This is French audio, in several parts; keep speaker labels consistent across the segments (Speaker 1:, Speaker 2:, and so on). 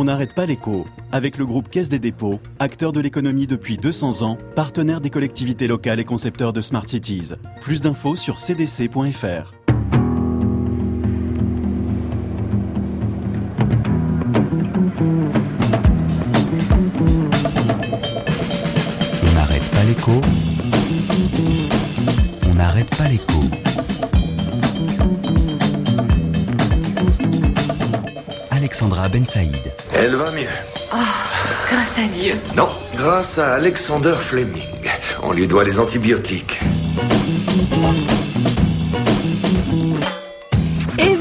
Speaker 1: On n'arrête pas l'écho avec le groupe Caisse des dépôts, acteur de l'économie depuis 200 ans, partenaire des collectivités locales et concepteur de Smart Cities. Plus d'infos sur cdc.fr.
Speaker 2: On n'arrête pas l'écho. On n'arrête pas l'écho. Alexandra Ben Saïd.
Speaker 3: Elle va mieux.
Speaker 4: Grâce à Dieu.
Speaker 3: Non, grâce à Alexander Fleming. On lui doit les antibiotiques.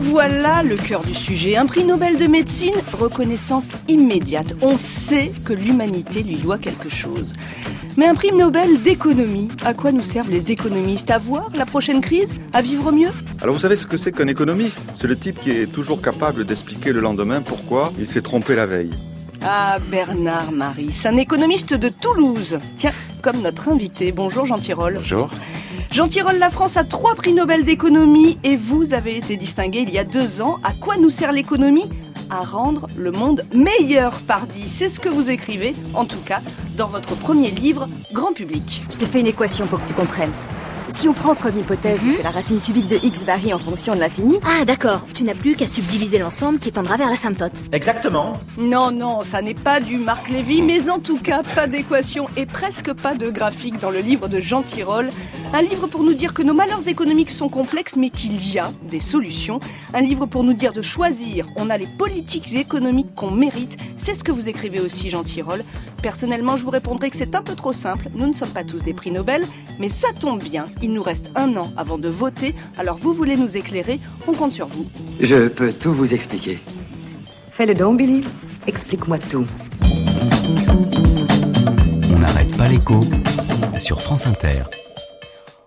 Speaker 5: Voilà le cœur du sujet. Un prix Nobel de médecine, reconnaissance immédiate. On sait que l'humanité lui doit quelque chose. Mais un prix Nobel d'économie, à quoi nous servent les économistes? À voir la prochaine crise? À vivre mieux?
Speaker 6: Alors vous savez ce que c'est qu'un économiste? C'est le type qui est toujours capable d'expliquer le lendemain pourquoi il s'est trompé la veille.
Speaker 5: Ah, Bernard Marie, un économiste de Toulouse. Tiens, comme notre invité. Bonjour Jean Tirole.
Speaker 7: Bonjour.
Speaker 5: Jean Tirole, la France a trois prix Nobel d'économie et vous avez été distingué il y a deux ans. À quoi nous sert l'économie? À rendre le monde meilleur, pardi. C'est ce que vous écrivez, en tout cas, dans votre premier livre, Grand Public.
Speaker 4: Je t'ai fait une équation pour que tu comprennes. Si on prend comme hypothèse que la racine cubique de x varie en fonction de l'infini,
Speaker 8: Ah d'accord, tu n'as plus qu'à subdiviser l'ensemble qui tendra vers l'asymptote.
Speaker 7: Exactement.
Speaker 5: Non, non, ça n'est pas du Marc Lévy, mais en tout cas, pas d'équation et presque pas de graphique dans le livre de Jean Tirole. Un livre pour nous dire que nos malheurs économiques sont complexes, mais qu'il y a des solutions. Un livre pour nous dire de choisir. On a les politiques économiques qu'on mérite. C'est ce que vous écrivez aussi, Jean Tirole. Personnellement, je vous répondrai que c'est un peu trop simple. Nous ne sommes pas tous des prix Nobel, mais ça tombe bien. Il nous reste un an avant de voter. Alors vous voulez nous éclairer On compte sur vous.
Speaker 9: Je peux tout vous expliquer.
Speaker 10: Fais le don, Billy. Explique-moi tout.
Speaker 2: On n'arrête pas l'écho sur France Inter.